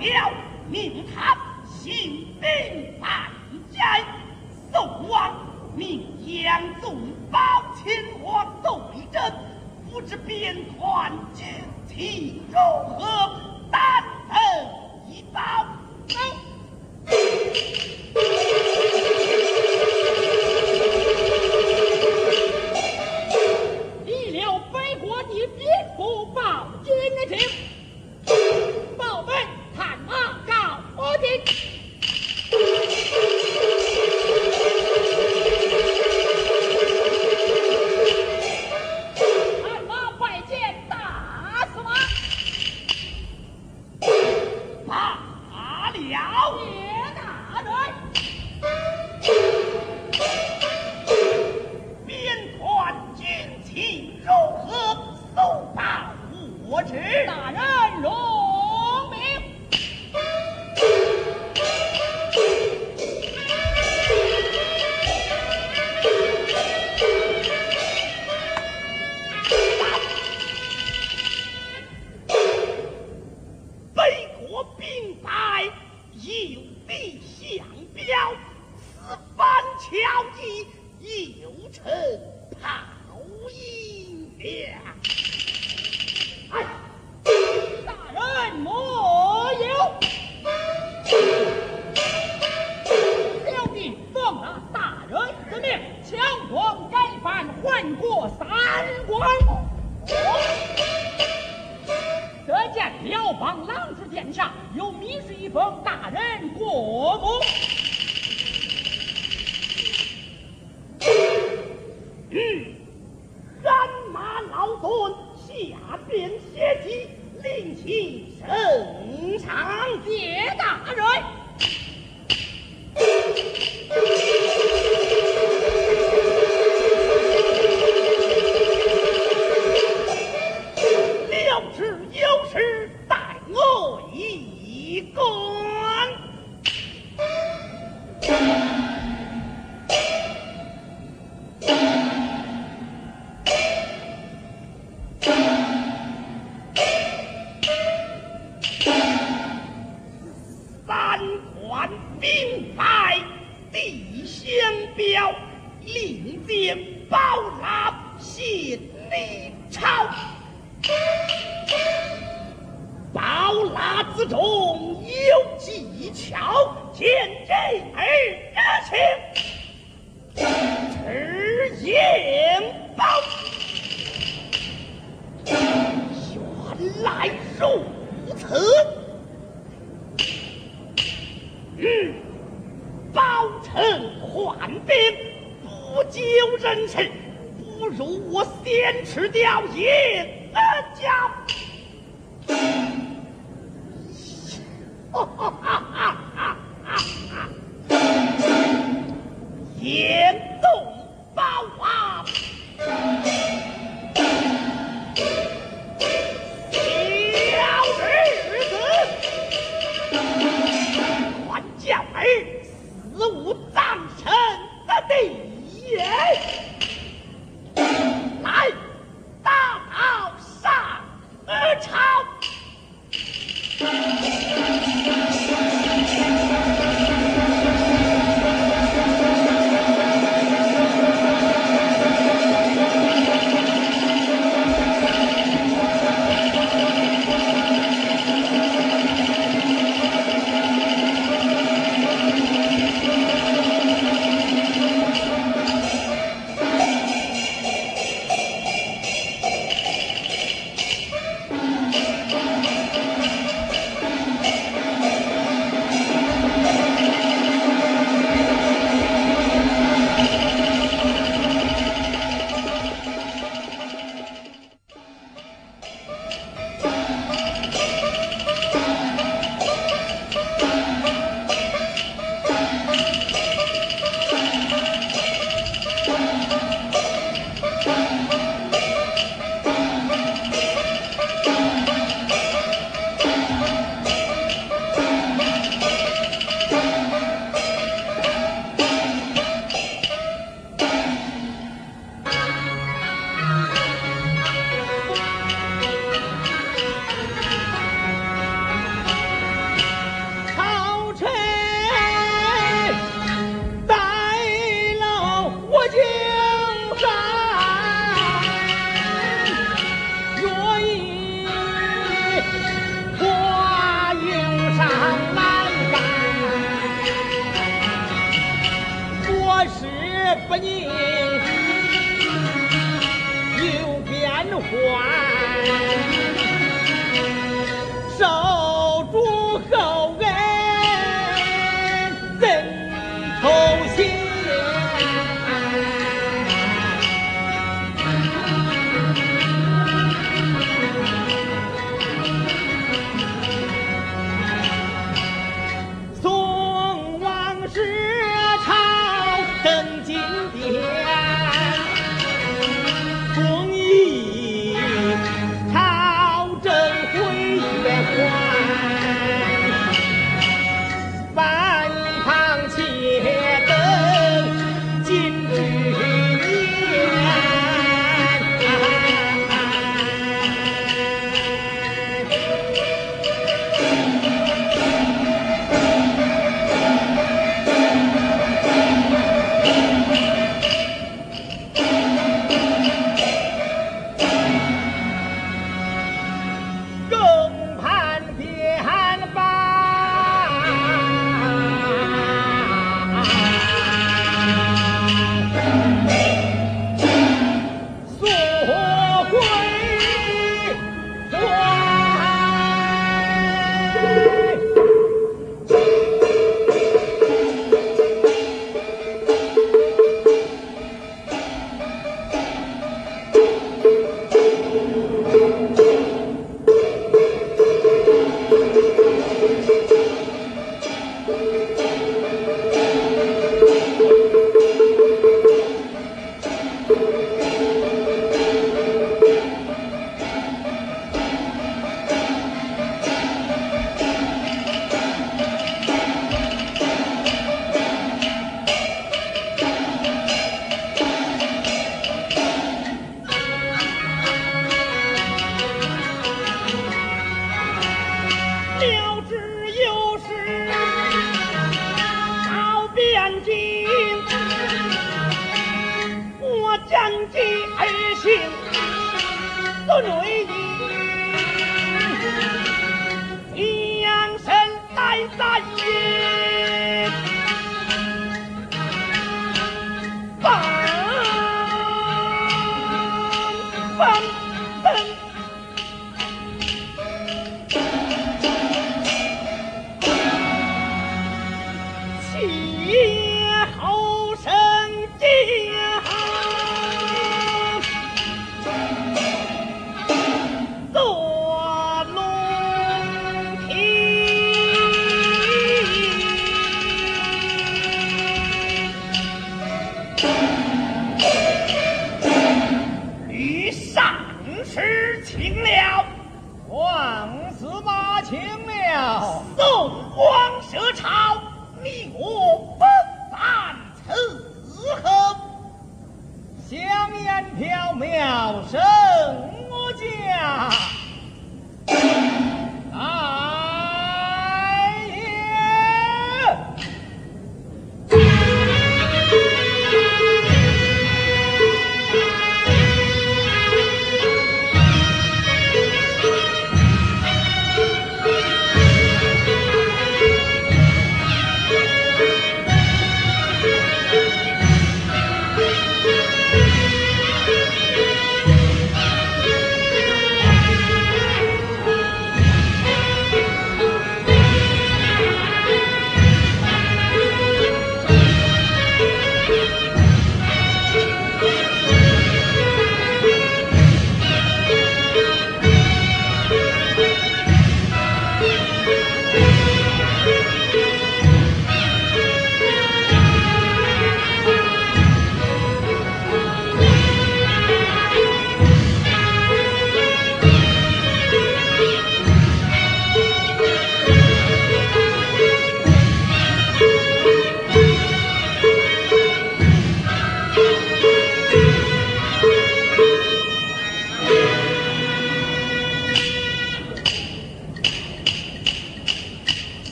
辽宁滩行兵百家宋王命杨宗保秦皇揍一阵不知边团军情如何单人一刀老孙下边歇机，另起圣上。别大人。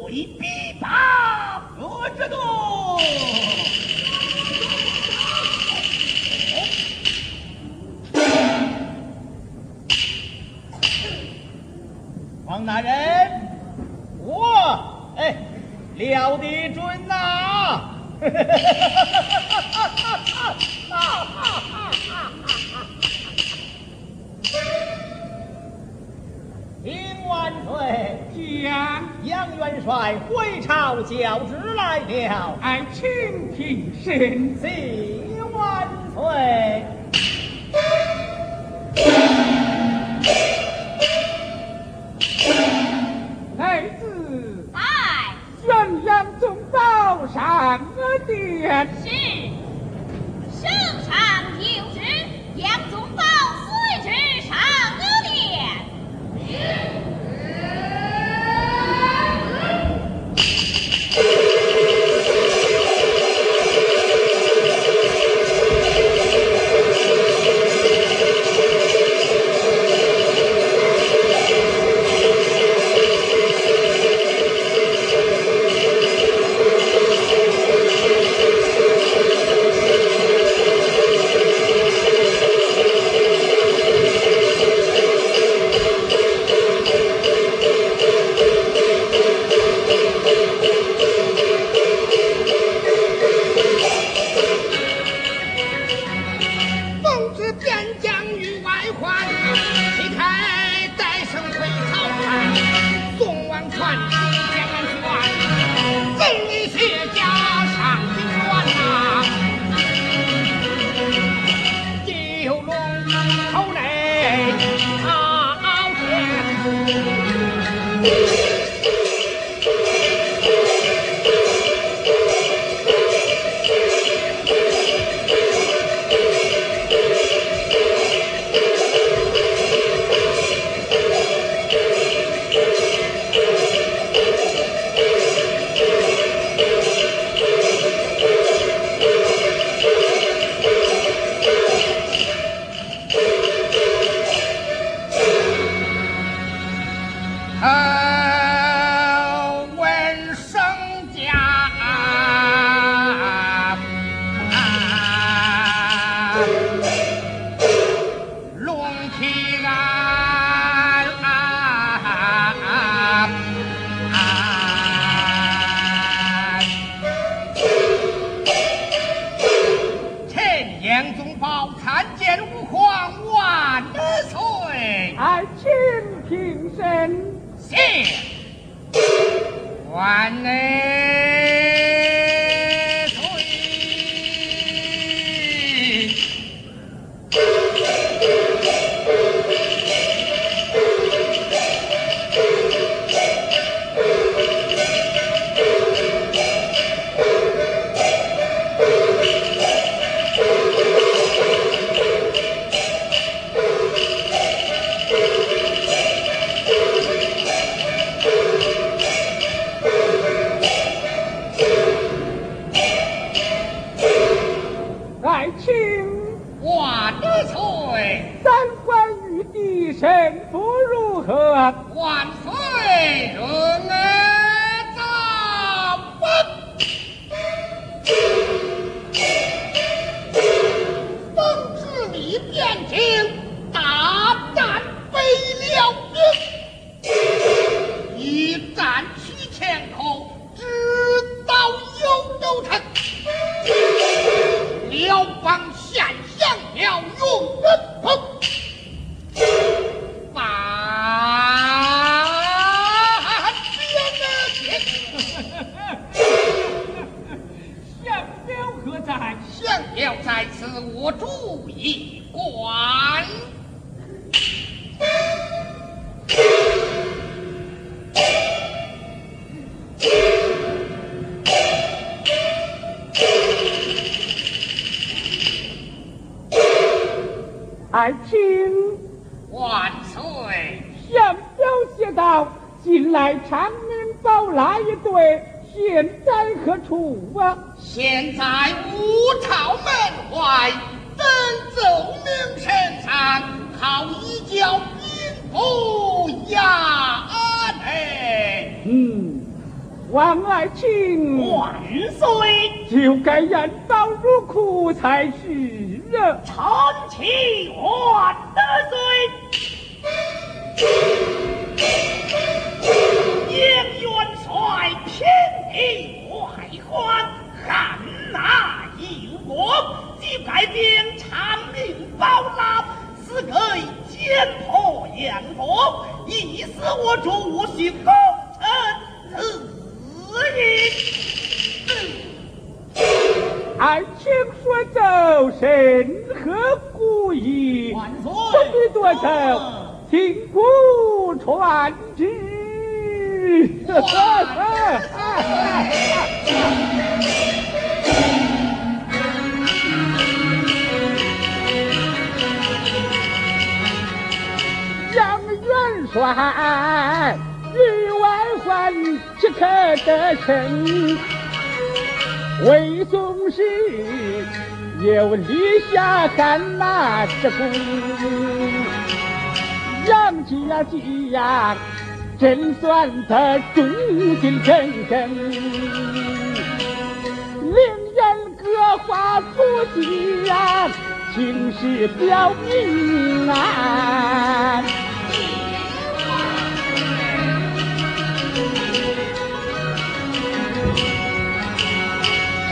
跪必大何之动。王大人，我哎，料得准呐、啊！在回朝教旨来了。俺请听圣旨万岁。儿子在元阳总道上殿。杨元帅与外患岂可得胜？魏宗室有立下汗马之功。杨家吉呀，真算得忠心耿耿，言各花出席呀，情势表明啊。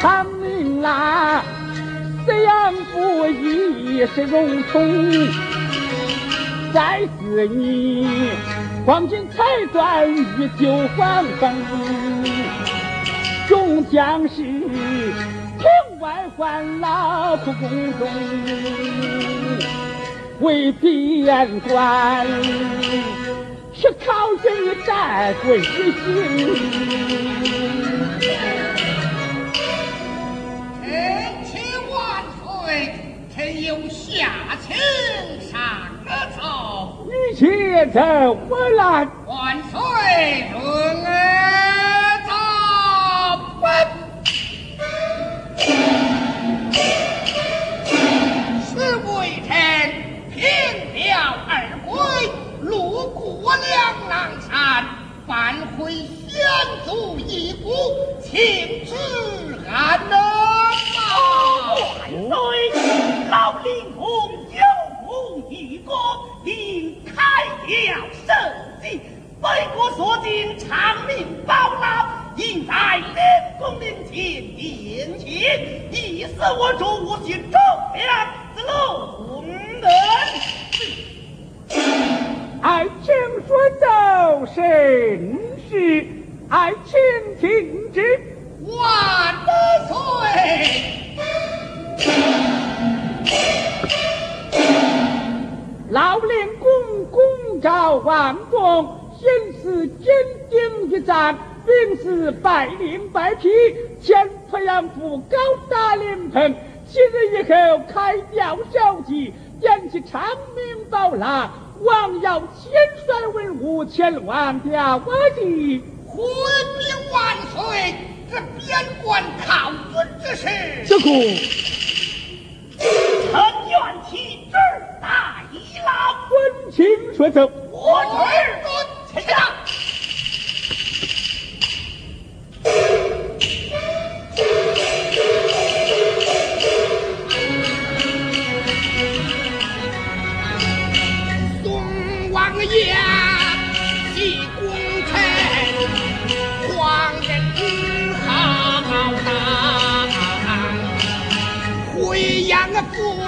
长命啦，这样不义是荣宠。再是你，黄金彩缎与旧黄风，众将士庭外还劳苦宫中，为边关是靠谁在归心？臣请万岁，臣有下情上。走，你且走，我来。万岁，遵儿此为臣凭表而归，路过两狼山，返回先祖遗骨，请旨安能万岁，老令公有。一个应开了圣旨，北国所进长命保老，应在灵公面前殿前，以示我主心忠良之龙人。爱卿说走甚是，爱卿听之。万岁。老令公公召王公，先是坚定一战，兵士百灵百匹，前鄱阳府高大灵棚。七日以后开吊小祭，点起长明宝蜡，望要千帅文武前往吊祭。回禀万岁，这边关靠军之事，这个臣愿替旨大。老温情说走，我儿子起来。回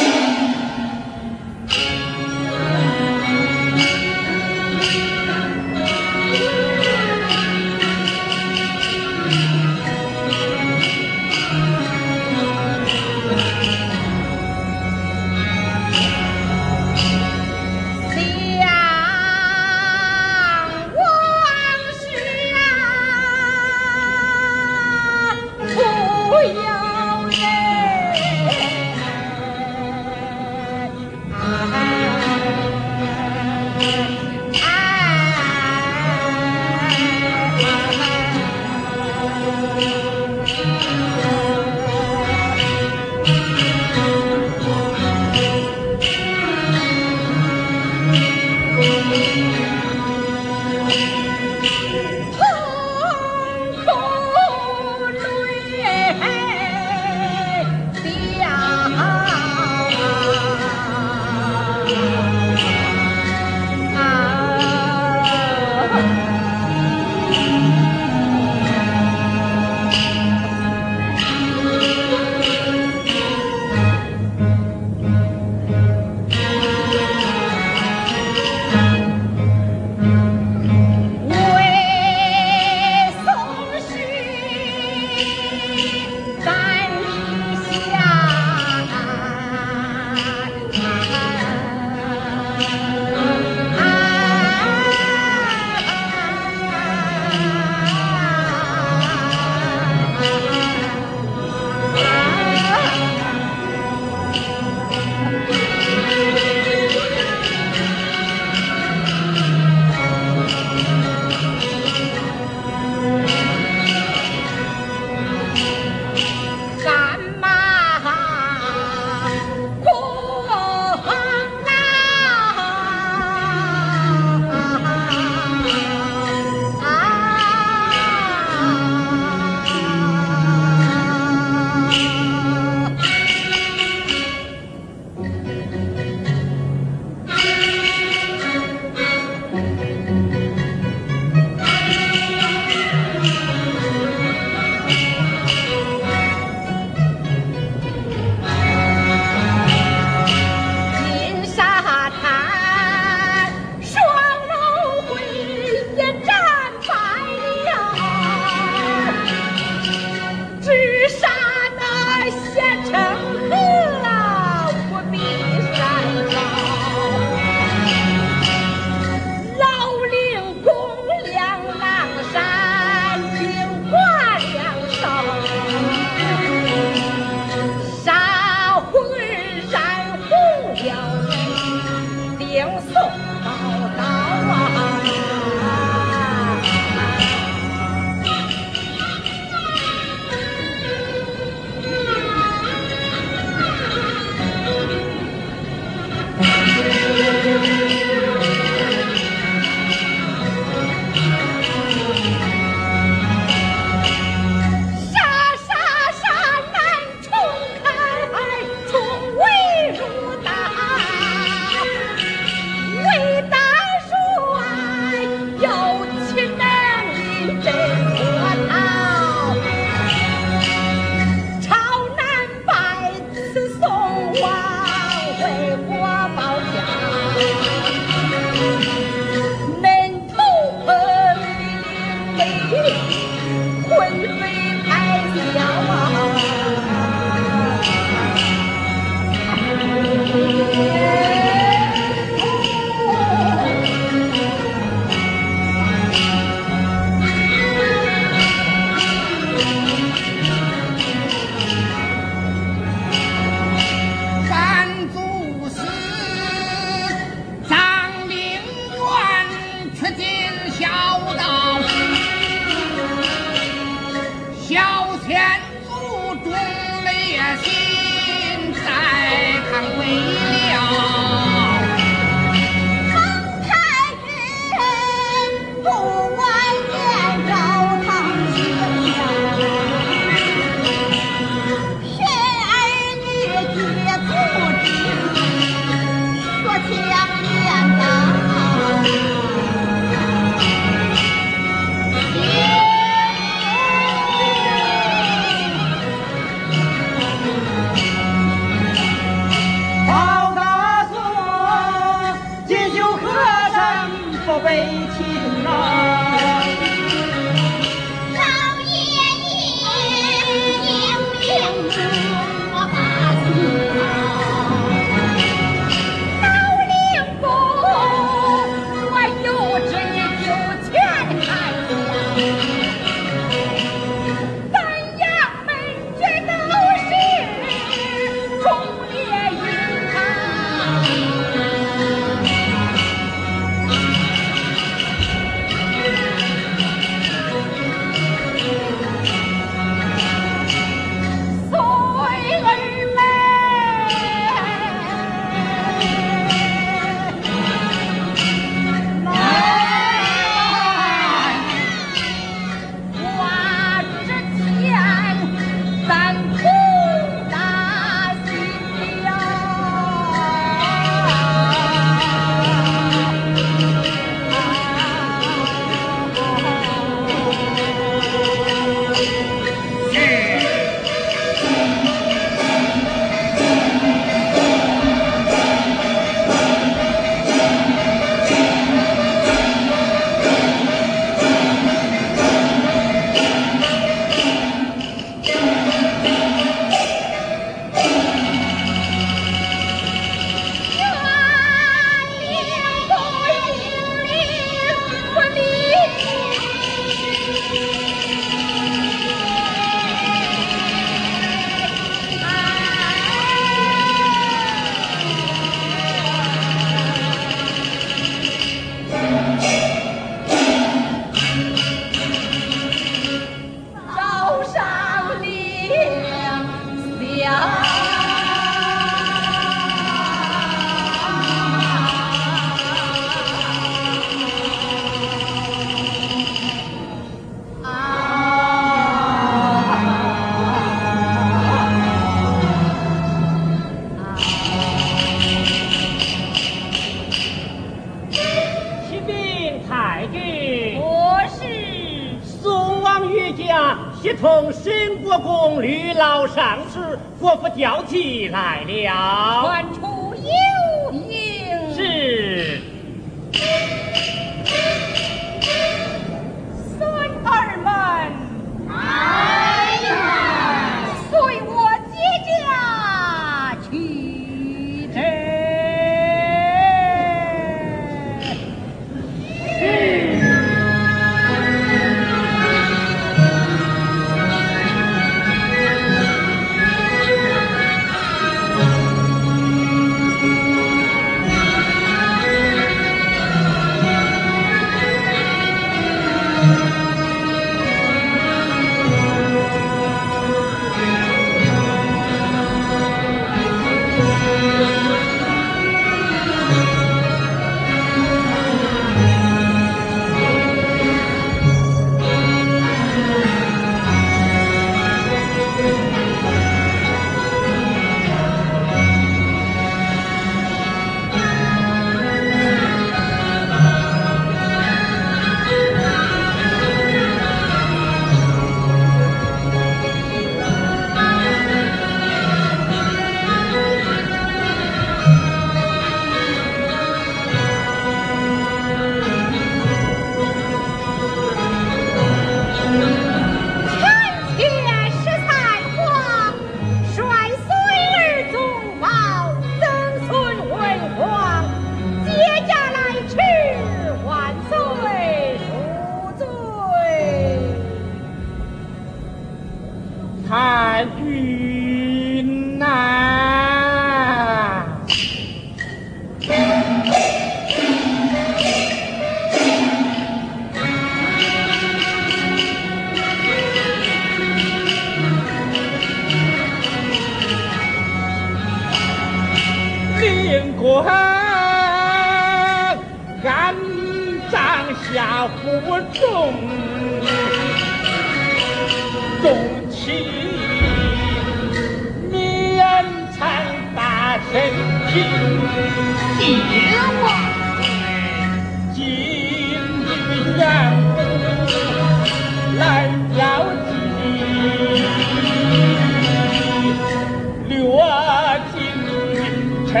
尽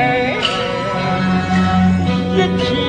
臣一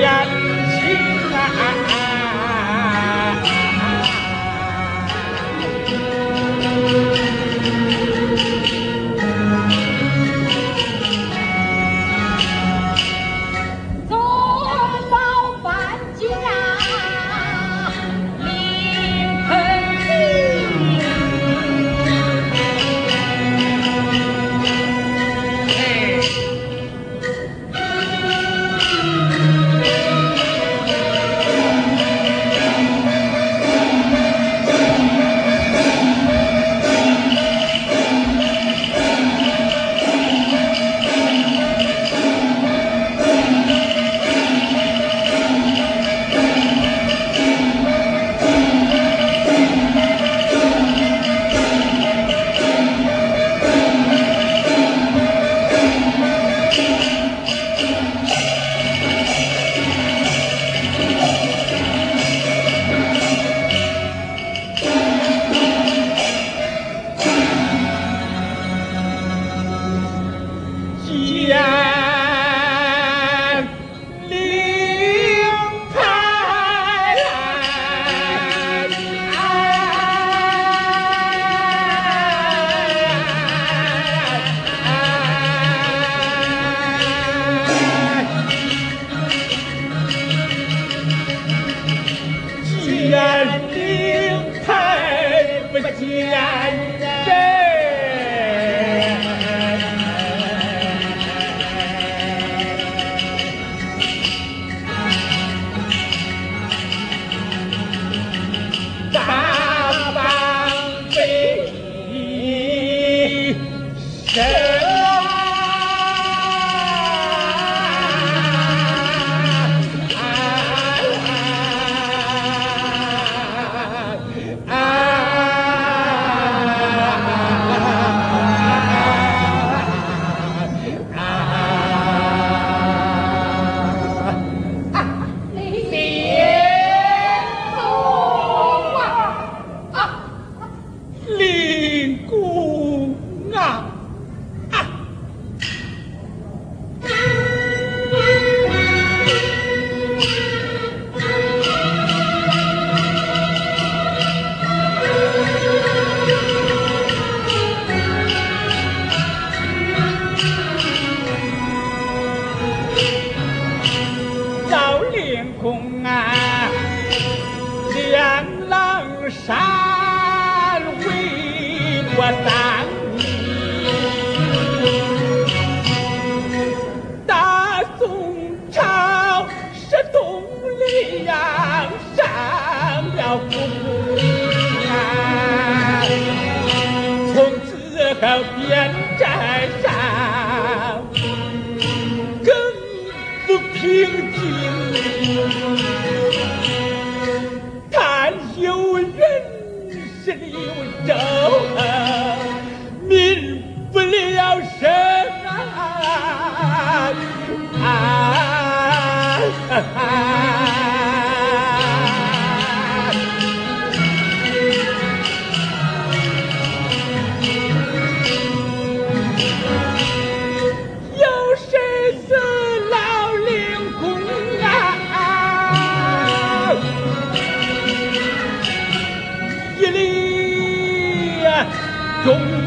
忠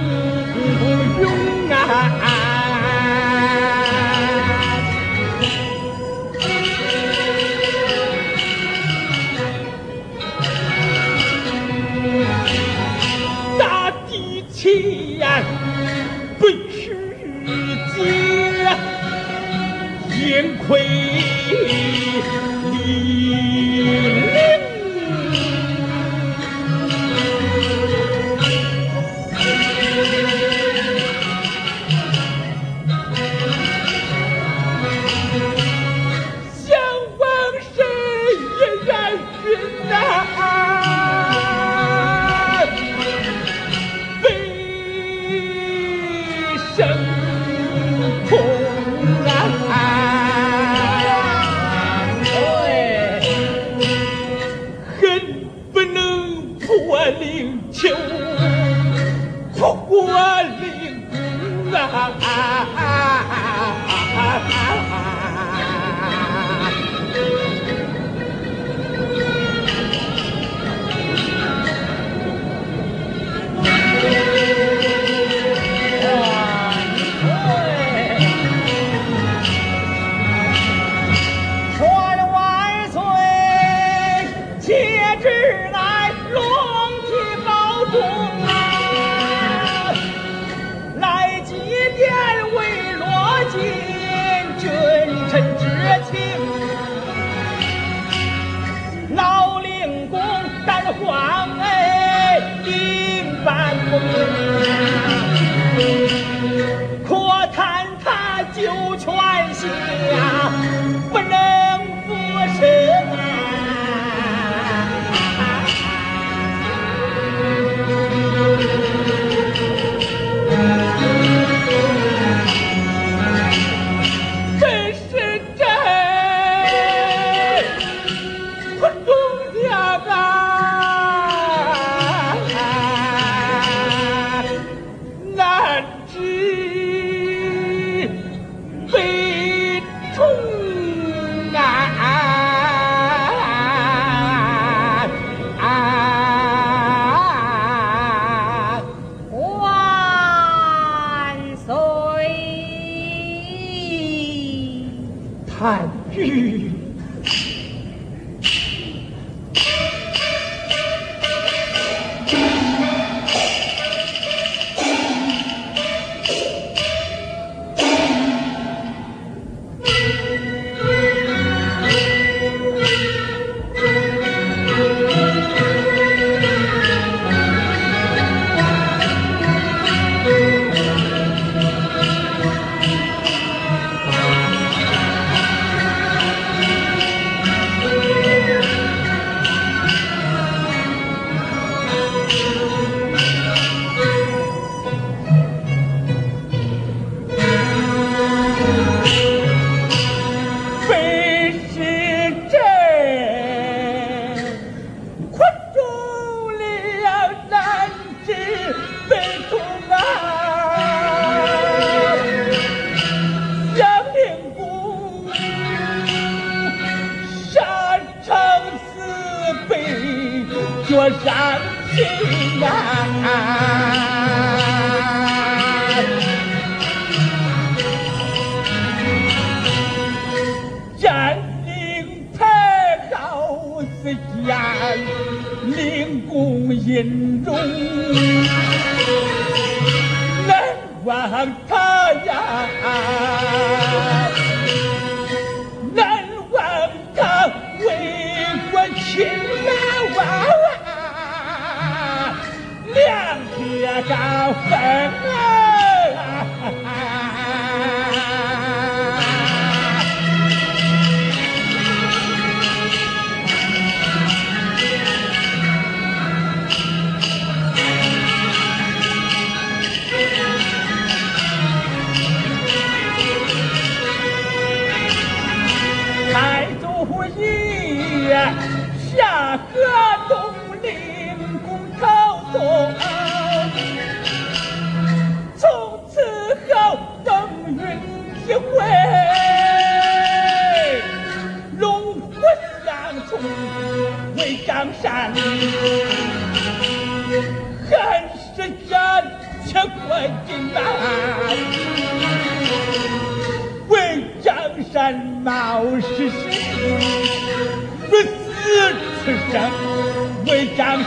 公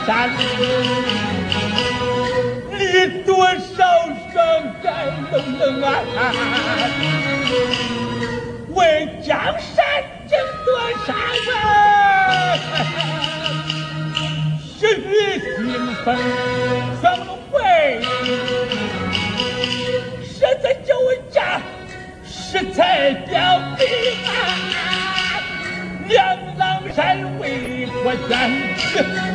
山，立多少生在龙门啊！为江山争多少啊！血雨腥风双龙会，身在九家，实在表弟啊！两郎山为我捐，谁也是